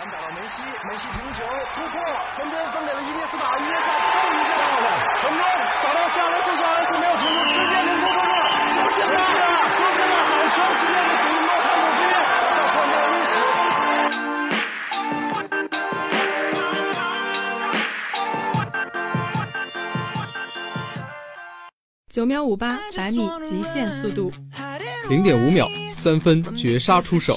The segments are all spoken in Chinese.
传打到梅西，梅西停球突破，传边分给了伊涅斯塔，伊涅斯塔蹭一下到了，成功找到下来，最后还是没有停住，直接领球中了，就现在了，就现在，好球，今天的比诺汉姆基在创造历史。九秒五八百米极限速度，零点五秒三分绝杀出手，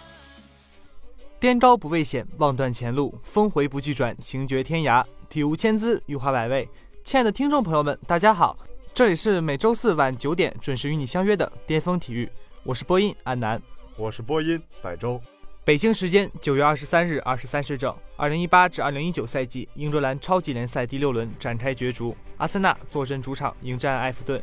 颠高不畏险，望断前路，峰回不惧转，行绝天涯。体无千姿，玉华百味。亲爱的听众朋友们，大家好，这里是每周四晚九点准时与你相约的巅峰体育，我是播音安南，我是播音百周。北京时间九月二十三日二十三时整，二零一八至二零一九赛季英格兰超级联赛第六轮展开角逐，阿森纳坐镇主场迎战埃弗顿。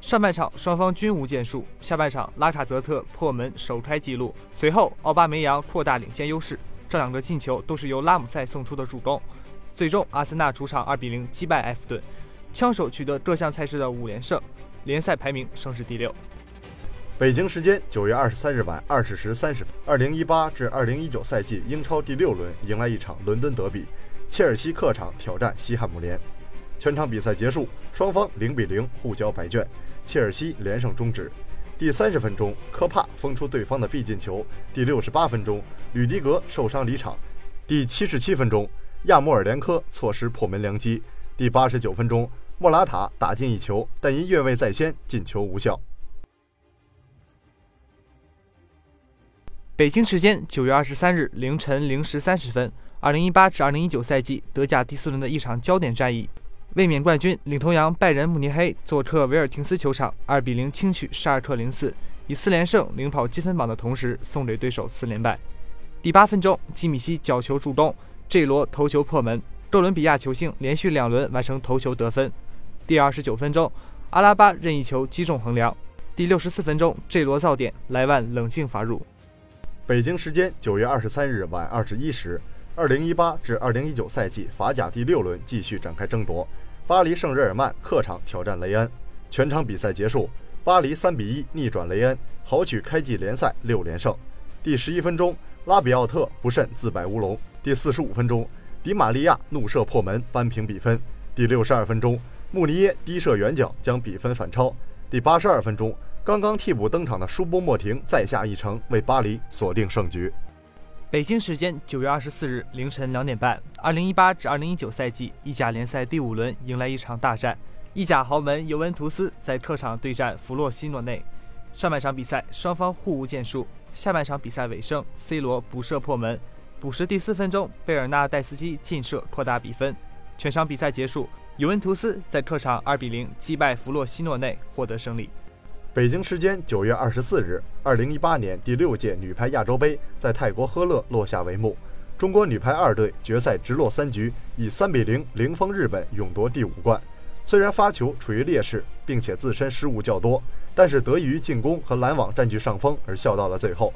上半场双方均无建树，下半场拉卡泽特破门首开纪录，随后奥巴梅扬扩大领先优势，这两个进球都是由拉姆塞送出的助攻。最终，阿森纳主场二比零击败埃弗顿，枪手取得各项赛事的五连胜，联赛排名升至第六。北京时间九月二十三日晚二十时三十分，二零一八至二零一九赛季英超第六轮迎来一场伦敦德比，切尔西客场挑战西汉姆联。全场比赛结束，双方零比零互交白卷，切尔西连胜终止。第三十分钟，科帕封出对方的必进球；第六十八分钟，吕迪格受伤离场；第七十七分钟，亚莫尔连科错失破门良机；第八十九分钟，莫拉塔打进一球，但因越位在先，进球无效。北京时间九月二十三日凌晨零时三十分，二零一八至二零一九赛季德甲第四轮的一场焦点战役。卫冕冠军领头羊拜仁慕尼黑做客维尔廷斯球场，二比零轻取沙尔特零四，以四连胜领跑积分榜的同时，送给对手四连败。第八分钟，基米希角球助攻，J 罗头球破门，哥伦比亚球星连续两轮完成头球得分。第二十九分钟，阿拉巴任意球击中横梁。第六十四分钟，J 罗造点，莱万冷静罚入。北京时间九月二十三日晚二十一时，二零一八至二零一九赛季法甲第六轮继续展开争夺。巴黎圣日耳曼客场挑战雷恩，全场比赛结束，巴黎三比一逆转雷恩，豪取开季联赛六连胜。第十一分钟，拉比奥特不慎自摆乌龙；第四十五分钟，迪玛利亚怒射破门扳平比分；第六十二分钟，穆尼耶低射远角将比分反超；第八十二分钟，刚刚替补登场的舒波莫廷再下一城，为巴黎锁定胜局。北京时间九月二十四日凌晨两点半，二零一八至二零一九赛季意甲联赛第五轮迎来一场大战，意甲豪门尤文图斯在客场对战弗洛西诺内。上半场比赛双方互无建树，下半场比赛尾声，C 罗补射破门，补时第四分钟，贝尔纳代斯基劲射扩大比分。全场比赛结束，尤文图斯在客场二比零击败弗洛西诺内，获得胜利。北京时间九月二十四日，二零一八年第六届女排亚洲杯在泰国呵勒落下帷幕。中国女排二队决赛直落三局，以三比零零封日本，勇夺第五冠。虽然发球处于劣势，并且自身失误较多，但是得益于进攻和拦网占据上风而笑到了最后。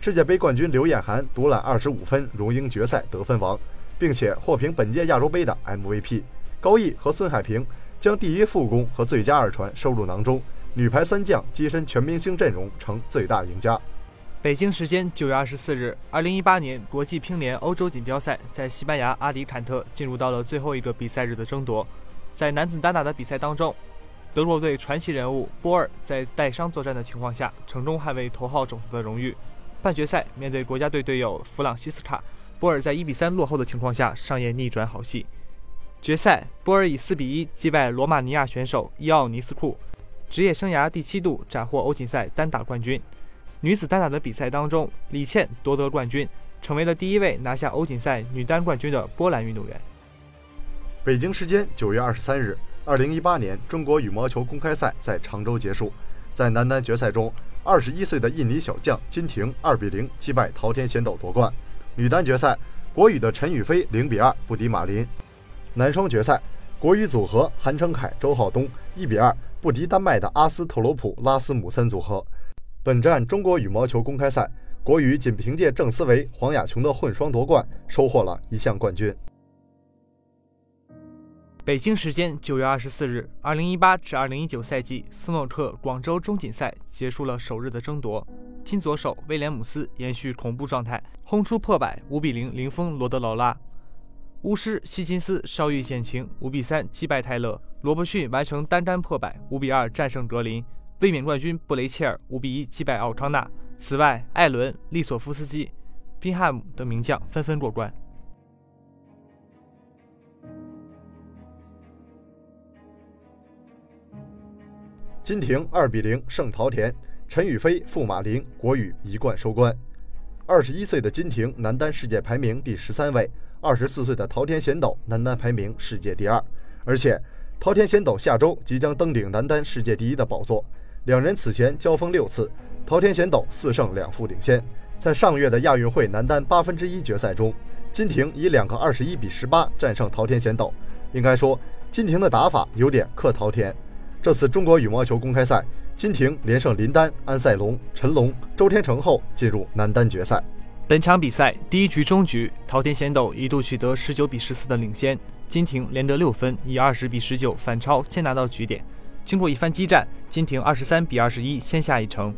世界杯冠军刘晏含独揽二十五分，荣膺决赛得分王，并且获评本届亚洲杯的 MVP。高毅和孙海平将第一副攻和最佳二传收入囊中。女排三将跻身全明星阵容，成最大赢家。北京时间九月二十四日，二零一八年国际乒联欧洲锦标赛在西班牙阿里坎特进入到了最后一个比赛日的争夺。在男子单打的比赛当中，德国队传奇人物波尔在带伤作战的情况下，成功捍卫头号种子的荣誉。半决赛面对国家队队友弗朗西斯卡，波尔在一比三落后的情况下上演逆转好戏。决赛，波尔以四比一击败罗马尼亚选手伊奥尼斯库。职业生涯第七度斩获欧锦赛单打冠军。女子单打的比赛当中，李倩夺得冠军，成为了第一位拿下欧锦赛女单冠军的波兰运动员。北京时间九月二十三日，二零一八年中国羽毛球公开赛在常州结束。在男单决赛中，二十一岁的印尼小将金廷二比零击败桃天贤斗夺冠。女单决赛，国羽的陈雨菲零比二不敌马林。男双决赛，国羽组合韩成凯、周浩东一比二不敌丹麦的阿斯特罗普拉斯姆森组合。本站中国羽毛球公开赛，国羽仅凭借郑思维、黄雅琼的混双夺冠，收获了一项冠军。北京时间九月二十四日，二零一八至二零一九赛季斯诺克广州中锦赛结束了首日的争夺。金左手威廉姆斯延续恐怖状态，轰出破百，五比零零封罗德劳拉。巫师希金斯稍遇险情，五比三击败泰勒。罗伯逊完成单单破百，五比二战胜格林。卫冕冠军布雷切尔五比一击败奥康纳。此外，艾伦、利索夫斯基、宾汉姆等名将纷纷过关。金廷二比零胜陶田，陈雨菲负马林，国羽一冠收官。二十一岁的金廷男单世界排名第十三位，二十四岁的桃田贤斗男单排名世界第二。而且，桃田贤斗下周即将登顶男单世界第一的宝座。两人此前交锋六次，桃田贤斗四胜两负领先。在上月的亚运会男单八分之一决赛中，金廷以两个二十一比十八战胜桃田贤斗。应该说，金廷的打法有点克桃田。这次中国羽毛球公开赛，金廷连胜林丹、安赛龙、陈龙、周天成后进入男单决赛。本场比赛第一局中局，桃田贤斗一度取得十九比十四的领先，金廷连得六分，以二十比十九反超，先拿到局点。经过一番激战，金廷二十三比二十一先下一城。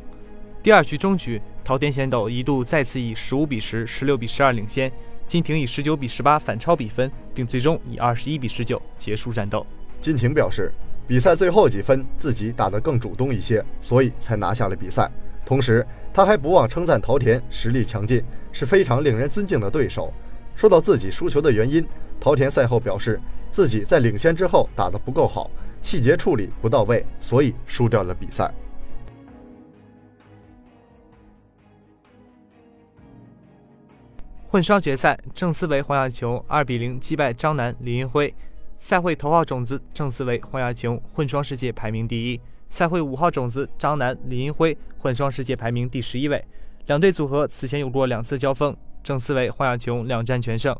第二局中局，桃田贤斗一度再次以十五比十、十六比十二领先，金廷以十九比十八反超比分，并最终以二十一比十九结束战斗。金廷表示。比赛最后几分，自己打得更主动一些，所以才拿下了比赛。同时，他还不忘称赞陶田实力强劲，是非常令人尊敬的对手。说到自己输球的原因，陶田赛后表示，自己在领先之后打得不够好，细节处理不到位，所以输掉了比赛。混双决赛，郑思维、黄雅琼二比零击败张楠、李银辉。赛会头号种子郑思维、黄雅琼混双世界排名第一；赛会五号种子张楠、李银辉混双世界排名第十一位。两队组合此前有过两次交锋，郑思维、黄雅琼两战全胜。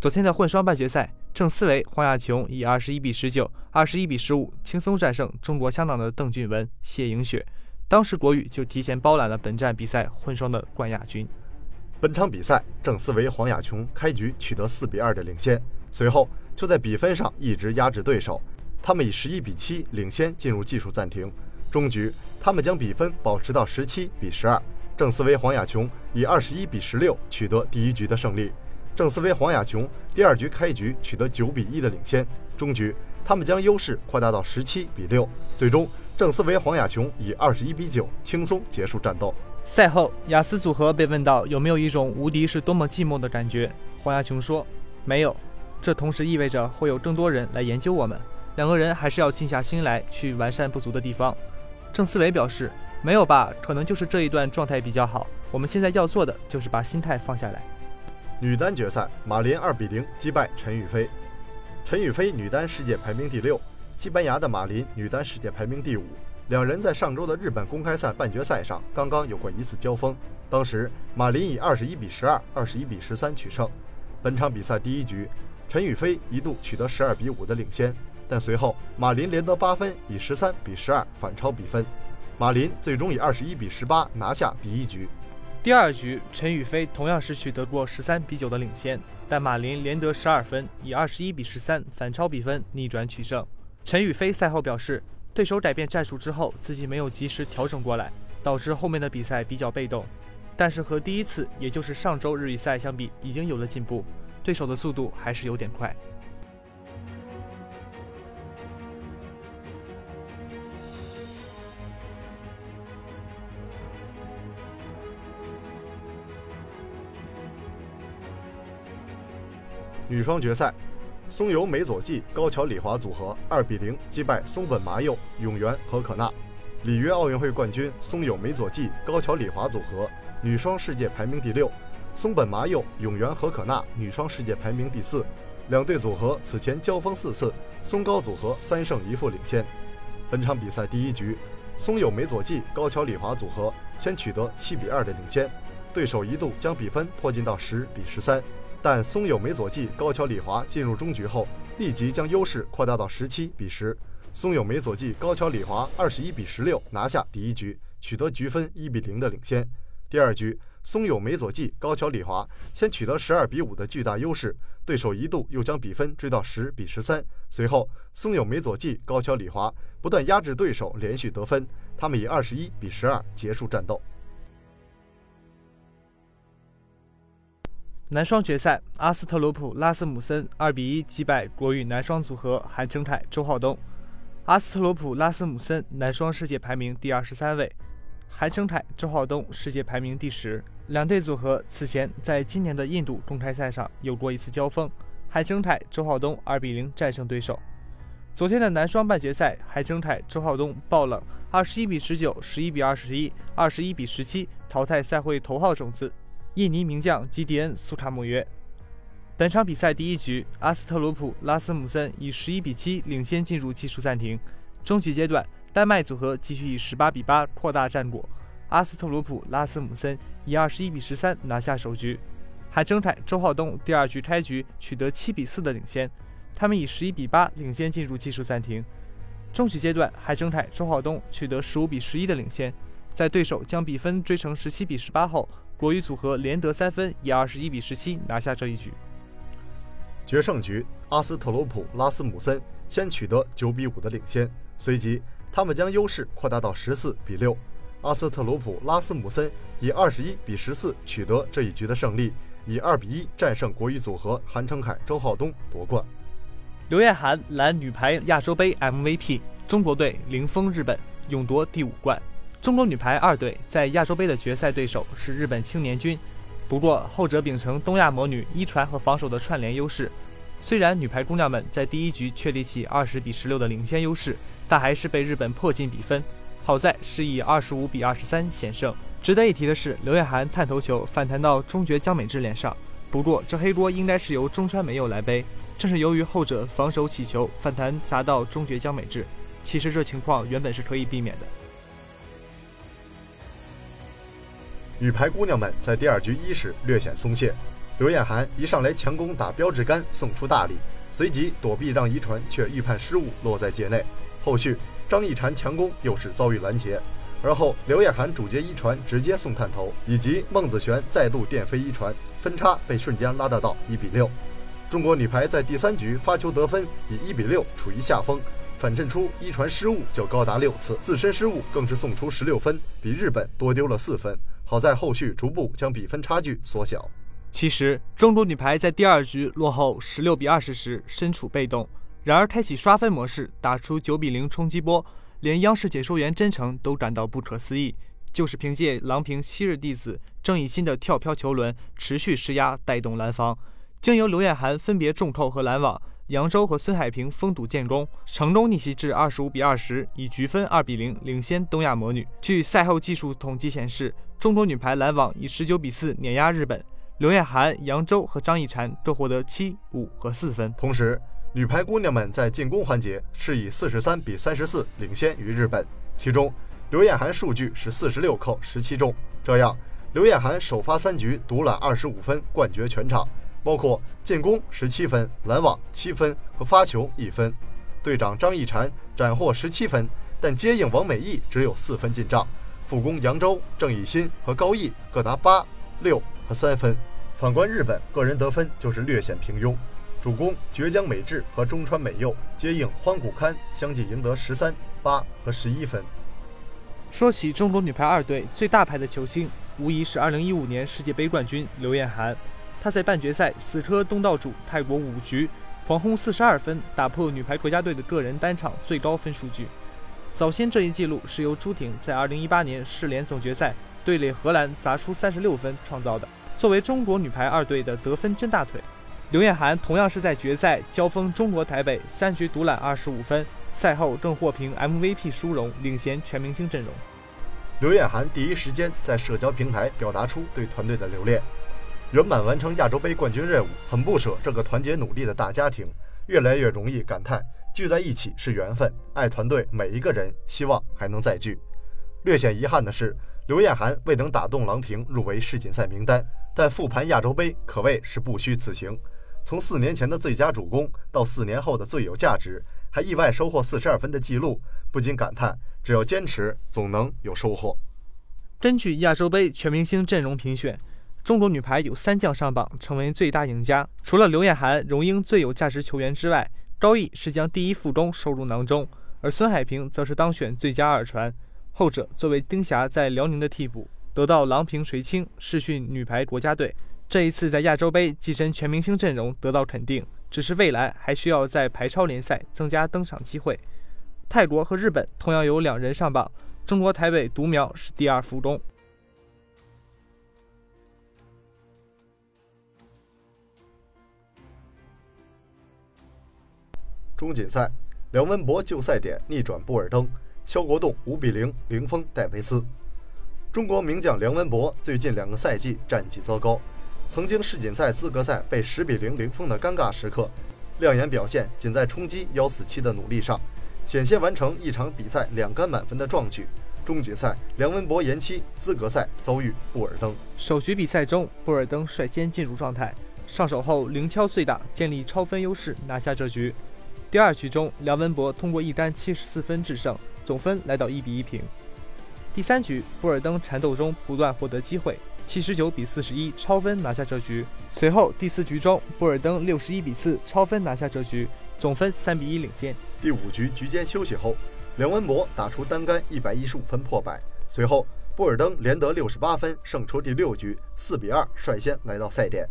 昨天的混双半决赛，郑思维、黄雅琼以二十一比十九、二十一比十五轻松战胜中国香港的邓俊文、谢颖雪。当时国羽就提前包揽了本站比赛混双的冠亚军。本场比赛，郑思维、黄雅琼开局取得四比二的领先，随后。就在比分上一直压制对手，他们以十一比七领先进入技术暂停。终局，他们将比分保持到十七比十二。郑思维、黄雅琼以二十一比十六取得第一局的胜利。郑思维、黄雅琼第二局开局取得九比一的领先，终局他们将优势扩大到十七比六。最终，郑思维、黄雅琼以二十一比九轻松结束战斗。赛后，雅思组合被问到有没有一种无敌是多么寂寞的感觉，黄雅琼说：“没有。”这同时意味着会有更多人来研究我们，两个人还是要静下心来去完善不足的地方。郑思维表示：“没有吧，可能就是这一段状态比较好。我们现在要做的就是把心态放下来。”女单决赛，马林二比零击败陈雨菲。陈雨菲女单世界排名第六，西班牙的马林女单世界排名第五。两人在上周的日本公开赛半决赛上刚刚有过一次交锋，当时马林以二十一比十二、二十一比十三取胜。本场比赛第一局。陈雨菲一度取得十二比五的领先，但随后马林连得八分，以十三比十二反超比分。马林最终以二十一比十八拿下第一局。第二局，陈雨菲同样是取得过十三比九的领先，但马林连得十二分，以二十一比十三反超比分，逆转取胜。陈雨菲赛后表示，对手改变战术之后，自己没有及时调整过来，导致后面的比赛比较被动。但是和第一次，也就是上周日语赛相比，已经有了进步。对手的速度还是有点快。女双决赛，松友美佐纪高桥李华组合二比零击败松本麻佑永原和可娜。里约奥运会冠军松友美佐纪高桥李华组合女双世界排名第六。松本麻佑、永原和可娜女双世界排名第四，两队组合此前交锋四次，松高组合三胜一负领先。本场比赛第一局，松友美佐纪高桥李华组合先取得七比二的领先，对手一度将比分迫近到十比十三。但松友美佐纪高桥李华进入中局后，立即将优势扩大到十七比十。松友美佐纪高桥李华二十一比十六拿下第一局，取得局分一比零的领先。第二局，松友美佐纪高桥李华先取得十二比五的巨大优势，对手一度又将比分追到十比十三。随后，松友美佐纪高桥李华不断压制对手，连续得分，他们以二十一比十二结束战斗。男双决赛，阿斯特罗普拉斯姆森二比一击败国羽男双组合韩成凯、周浩东。阿斯特罗普拉斯姆森男双世界排名第二十三位，韩成凯、周浩东世界排名第十。两队组合此前在今年的印度公开赛上有过一次交锋，韩成凯、周浩东二比零战胜对手。昨天的男双半决赛，韩成凯、周浩东爆冷，二十一比十九、十一比二十一、二十一比十七淘汰赛会头号种子印尼名将基迪恩·苏卡姆约。本场比赛第一局，阿斯特鲁普拉斯姆森以十一比七领先进入技术暂停。中局阶段，丹麦组合继续以十八比八扩大战果，阿斯特鲁普拉斯姆森以二十一比十三拿下首局。韩成凯、周浩东第二局开局取得七比四的领先，他们以十一比八领先进入技术暂停。中局阶段，韩成凯、周浩东取得十五比十一的领先，在对手将比分追成十七比十八后，国羽组合连得三分，以二十一比十七拿下这一局。决胜局，阿斯特罗普拉斯姆森先取得九比五的领先，随即他们将优势扩大到十四比六。阿斯特罗普拉斯姆森以二十一比十四取得这一局的胜利，以二比一战胜国羽组合韩成凯、周浩东夺冠。刘晏含揽女排亚洲杯 MVP，中国队零封日本，勇夺第五冠。中国女排二队在亚洲杯的决赛对手是日本青年军。不过，后者秉承东亚魔女一传和防守的串联优势，虽然女排姑娘们在第一局确立起二十比十六的领先优势，但还是被日本迫近比分。好在是以二十五比二十三险胜。值得一提的是，刘晏含探头球反弹到中决江美智脸上，不过这黑锅应该是由中川美佑来背，正是由于后者防守起球反弹砸到中决江美智。其实这情况原本是可以避免的。女排姑娘们在第二局伊始略显松懈，刘晏含一上来强攻打标志杆送出大礼，随即躲避让一传却预判失误落在界内。后续张一婵强攻又是遭遇拦截，而后刘晏含主接一传直接送探头，以及孟子璇再度电飞一传，分差被瞬间拉大到一比六。中国女排在第三局发球得分以一比六处于下风，反衬出一传失误就高达六次，自身失误更是送出十六分，比日本多丢了四分。好在后续逐步将比分差距缩小。其实，中国女排在第二局落后十六比二十时身处被动，然而开启刷分模式，打出九比零冲击波，连央视解说员真诚都感到不可思议。就是凭借郎平昔日弟子郑义欣的跳飘球轮持续施压，带动蓝方，经由刘晏含分别重扣和拦网。扬州和孙海平封堵建功，成功逆袭至二十五比二十，以局分二比零领先东亚魔女。据赛后技术统计显示，中国女排拦网以十九比四碾压日本，刘晏含、扬州和张艺婵各获得七、五和四分。同时，女排姑娘们在进攻环节是以四十三比三十四领先于日本，其中刘晏含数据是四十六扣十七中，这样刘晏含首发三局独揽二十五分，冠绝全场。包括进攻十七分、拦网七分和发球一分，队长张艺婵斩获十七分，但接应王美义只有四分进账。副攻扬州、郑义欣和高毅各拿八、六和三分。反观日本，个人得分就是略显平庸。主攻绝江美智和中川美佑接应荒谷堪相继赢得十三、八和十一分。说起中国女排二队最大牌的球星，无疑是2015年世界杯冠军刘晏含。他在半决赛死磕东道主泰国五局，狂轰四十二分，打破女排国家队的个人单场最高分数据。早先这一记录是由朱婷在2018年世联总决赛对垒荷兰砸出三十六分创造的。作为中国女排二队的得分真大腿，刘晏含同样是在决赛交锋中国台北三局独揽二十五分，赛后更获评 MVP 殊荣，领衔全明星阵容。刘晏含第一时间在社交平台表达出对团队的留恋。圆满完成亚洲杯冠军任务，很不舍这个团结努力的大家庭，越来越容易感叹聚在一起是缘分，爱团队每一个人，希望还能再聚。略显遗憾的是，刘晏含未能打动郎平入围世锦赛名单，但复盘亚洲杯可谓是不虚此行。从四年前的最佳主攻到四年后的最有价值，还意外收获四十二分的记录，不禁感叹：只要坚持，总能有收获。根据亚洲杯全明星阵容评选，中国女排有三将上榜，成为最大赢家。除了刘晏含荣膺最有价值球员之外，高毅是将第一副攻收入囊中，而孙海平则是当选最佳二传。后者作为丁霞在辽宁的替补，得到郎平垂青，试训女排国家队。这一次在亚洲杯跻身全明星阵容得到肯定，只是未来还需要在排超联赛增加登场机会。泰国和日本同样有两人上榜，中国台北独苗是第二副攻。中锦赛，梁文博就赛点逆转布尔登，肖国栋五比零零封戴维斯。中国名将梁文博最近两个赛季战绩糟糕，曾经世锦赛资格赛被十比零零封的尴尬时刻，亮眼表现仅在冲击幺四七的努力上，险些完成一场比赛两杆满分的壮举。中锦赛，梁文博延期，资格赛遭遇布尔登。首局比赛中，布尔登率先进入状态，上手后零敲碎打，建立超分优势，拿下这局。第二局中，梁文博通过一杆七十四分制胜，总分来到一比一平。第三局，布尔登缠斗中不断获得机会，七十九比四十一超分拿下这局。随后第四局中，布尔登六十一比四超分拿下这局，总分三比一领先。第五局局间休息后，梁文博打出单杆一百一十五分破百，随后布尔登连得六十八分，胜出第六局，四比二率先来到赛点。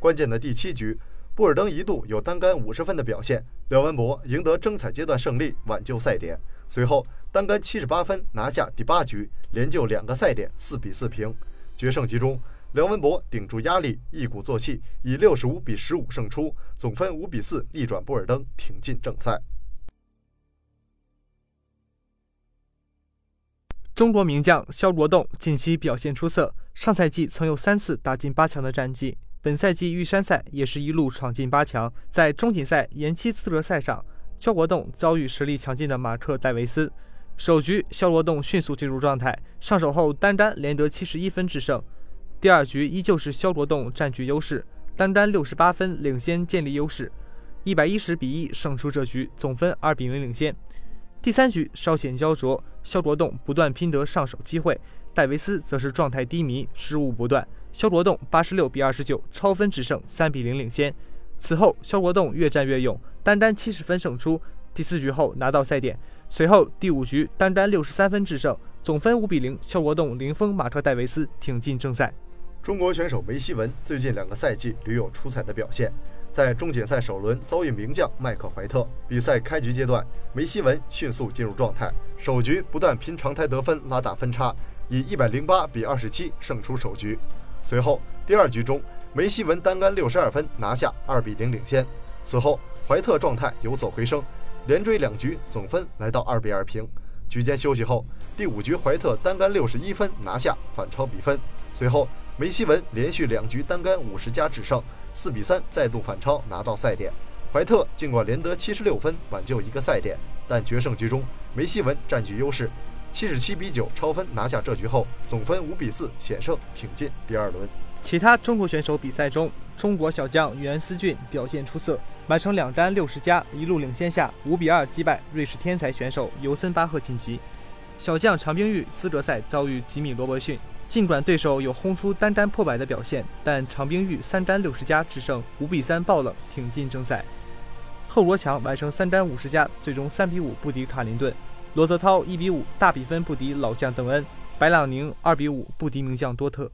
关键的第七局，布尔登一度有单杆五十分的表现，梁文博赢得争彩阶段胜利，挽救赛点。随后单杆七十八分拿下第八局，连救两个赛点，四比四平。决胜局中，梁文博顶住压力，一鼓作气，以六十五比十五胜出，总分五比四逆转布尔登，挺进正赛。中国名将肖国栋近期表现出色，上赛季曾有三次打进八强的战绩，本赛季玉山赛也是一路闯进八强。在中锦赛延期资格赛上。肖国栋遭遇实力强劲的马克·戴维斯，首局肖国栋迅速进入状态，上手后单杆连得七十一分制胜。第二局依旧是肖国栋占据优势，单杆六十八分领先建立优势，一百一十比一胜出这局，总分二比零领先。第三局稍显焦灼，肖国栋不断拼得上手机会，戴维斯则是状态低迷，失误不断。肖国栋八十六比二十九超分制胜，三比零领先。此后，肖国栋越战越勇，单杆七十分胜出。第四局后拿到赛点，随后第五局单杆六十三分制胜，总分五比零。肖国栋零封马特戴维斯，挺进正赛。中国选手梅希文最近两个赛季屡有出彩的表现，在中锦赛首轮遭遇名将麦克怀特。比赛开局阶段，梅希文迅速进入状态，首局不断拼长台得分，拉大分差，以一百零八比二十七胜出首局。随后第二局中。梅西文单杆六十二分拿下二比零领先，此后怀特状态有所回升，连追两局总分来到二比二平。局间休息后，第五局怀特单杆六十一分拿下反超比分，随后梅西文连续两局单杆五十加制胜，四比三再度反超拿到赛点。怀特尽管连得七十六分挽救一个赛点，但决胜局中梅西文占据优势，七十七比九超分拿下这局后，总分五比四险胜挺进第二轮。其他中国选手比赛中，中国小将袁思俊表现出色，完成两杆六十加，一路领先下五比二击败瑞士天才选手尤森巴赫晋级。小将常冰玉资格赛遭遇吉米罗伯逊，尽管对手有轰出单杆破百的表现，但常冰玉三杆六十加制胜五比三爆冷挺进正赛。后罗强完成三杆五十加，最终三比五不敌卡林顿。罗泽涛一比五大比分不敌老将邓恩，白朗宁二比五不敌名将多特。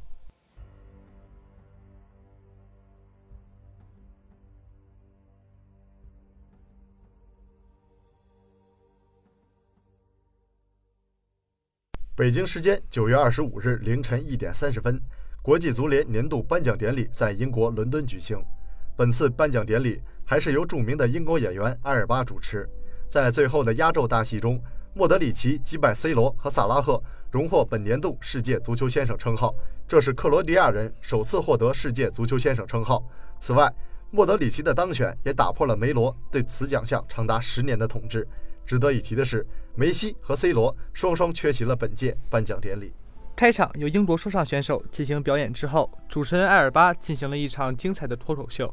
北京时间九月二十五日凌晨一点三十分，国际足联年度颁奖典礼在英国伦敦举行。本次颁奖典礼还是由著名的英国演员埃尔巴主持。在最后的压轴大戏中，莫德里奇击败 C 罗和萨拉赫，荣获本年度世界足球先生称号。这是克罗地亚人首次获得世界足球先生称号。此外，莫德里奇的当选也打破了梅罗对此奖项长达十年的统治。值得一提的是，梅西和 C 罗双双缺席了本届颁奖典礼。开场由英国说唱选手进行表演之后，主持人艾尔巴进行了一场精彩的脱口秀。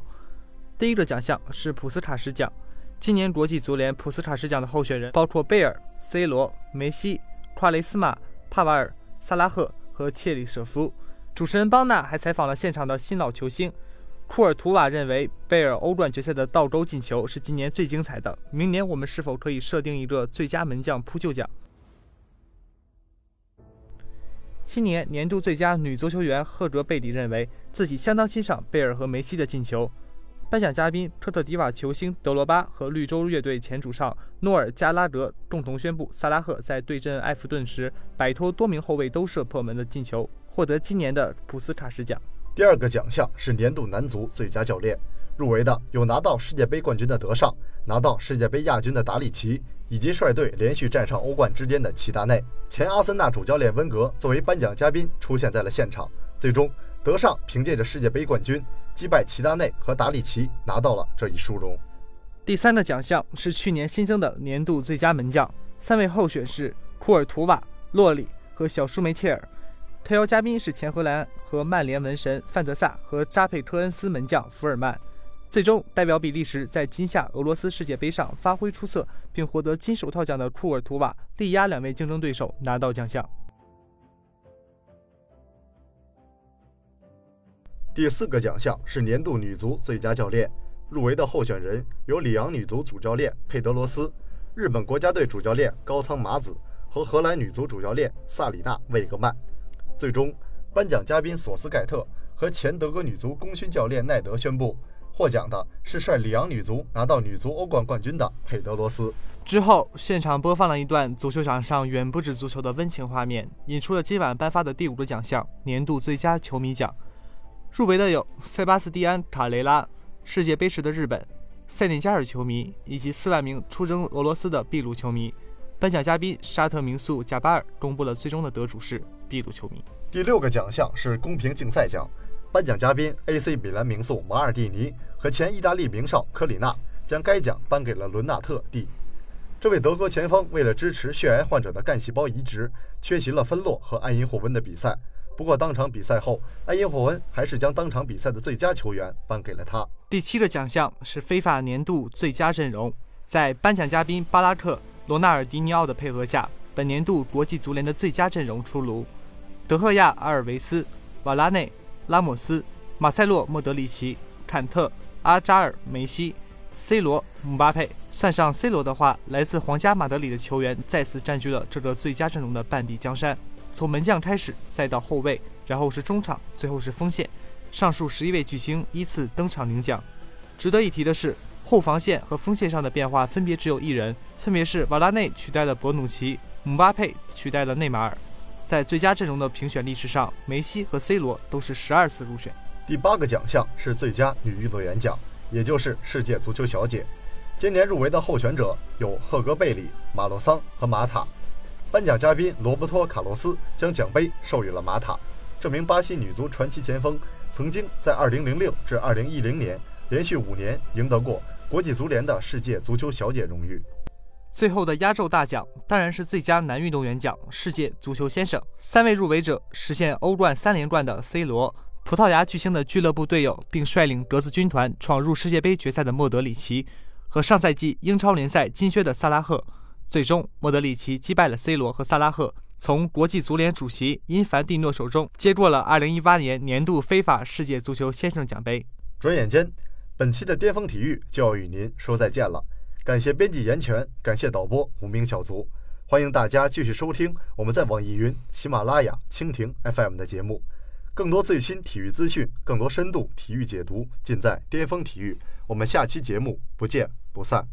第一个奖项是普斯卡什奖，今年国际足联普斯卡什奖的候选人包括贝尔、C 罗、梅西、夸雷斯马、帕瓦尔、萨拉赫和切里舍夫。主持人邦纳还采访了现场的新老球星。库尔图瓦认为贝尔欧冠决赛的倒钩进球是今年最精彩的。明年我们是否可以设定一个最佳门将扑救奖？今年年度最佳女足球员赫格贝里认为自己相当欣赏贝尔和梅西的进球。颁奖嘉宾科特迪瓦球星德罗巴和绿洲乐队前主唱诺尔加拉德共同宣布，萨拉赫在对阵埃弗顿时摆脱多名后卫都射破门的进球，获得今年的普斯卡什奖。第二个奖项是年度男足最佳教练，入围的有拿到世界杯冠军的德尚，拿到世界杯亚军的达里奇。以及率队连续战胜欧冠之巅的齐达内，前阿森纳主教练温格作为颁奖嘉宾出现在了现场。最终，德尚凭借着世界杯冠军击败齐达内和达里奇，拿到了这一殊荣。第三个奖项是去年新增的年度最佳门将，三位候选是库尔图瓦、洛里和小舒梅切尔，特邀嘉宾是前荷兰和曼联门神范德萨和扎佩科恩斯门将福尔曼。最终，代表比利时在今夏俄罗斯世界杯上发挥出色，并获得金手套奖的库尔图瓦力压两位竞争对手拿到奖项。第四个奖项是年度女足最佳教练，入围的候选人有里昂女足主教练佩德罗斯、日本国家队主教练高仓麻子和荷兰女足主教练萨里娜魏格曼。最终，颁奖嘉宾索斯盖特和前德国女足功勋教练奈德宣布。获奖的是率里昂女足拿到女足欧冠冠军的佩德罗斯。之后，现场播放了一段足球场上远不止足球的温情画面，引出了今晚颁发的第五个奖项——年度最佳球迷奖。入围的有塞巴斯蒂安·卡雷拉、世界杯时的日本、塞内加尔球迷以及四万名出征俄罗斯的秘鲁球迷。颁奖嘉宾沙特名宿贾巴尔公布了最终的得主是秘鲁球迷。第六个奖项是公平竞赛奖。颁奖嘉宾 AC 米兰名宿马尔蒂尼和前意大利名少科里纳将该奖颁给了伦纳特 D。这位德国前锋为了支持血癌患者的干细胞移植，缺席了芬洛和埃因霍温的比赛。不过当场比赛后，埃因霍温还是将当场比赛的最佳球员颁给了他。第七个奖项是非法年度最佳阵容，在颁奖嘉宾巴拉克·罗纳尔迪尼奥的配合下，本年度国际足联的最佳阵容出炉：德赫亚、阿尔维斯、瓦拉内。拉莫斯、马塞洛、莫德里奇、坎特、阿扎尔、梅西、C 罗、姆巴佩，算上 C 罗的话，来自皇家马德里的球员再次占据了这个最佳阵容的半壁江山。从门将开始，再到后卫，然后是中场，最后是锋线，上述十一位巨星依次登场领奖。值得一提的是，后防线和锋线上的变化分别只有一人，分别是瓦拉内取代了博努奇，姆巴佩取代了内马尔。在最佳阵容的评选历史上，梅西和 C 罗都是十二次入选。第八个奖项是最佳女运动员奖，也就是世界足球小姐。今年入围的候选者有赫格贝里、马洛桑和马塔。颁奖嘉宾罗伯托·卡洛斯将奖杯授予了马塔。这名巴西女足传奇前锋曾经在2006至2010年连续五年赢得过国际足联的世界足球小姐荣誉。最后的压轴大奖当然是最佳男运动员奖——世界足球先生。三位入围者实现欧冠三连冠的 C 罗，葡萄牙巨星的俱乐部队友，并率领格子军团闯入世界杯决赛的莫德里奇，和上赛季英超联赛金靴的萨拉赫。最终，莫德里奇击败了 C 罗和萨拉赫，从国际足联主席因凡蒂诺手中接过了2018年年度非法世界足球先生奖杯。转眼间，本期的巅峰体育就要与您说再见了。感谢编辑严泉，感谢导播无名小卒，欢迎大家继续收听我们在网易云、喜马拉雅、蜻蜓 FM 的节目。更多最新体育资讯，更多深度体育解读，尽在巅峰体育。我们下期节目不见不散。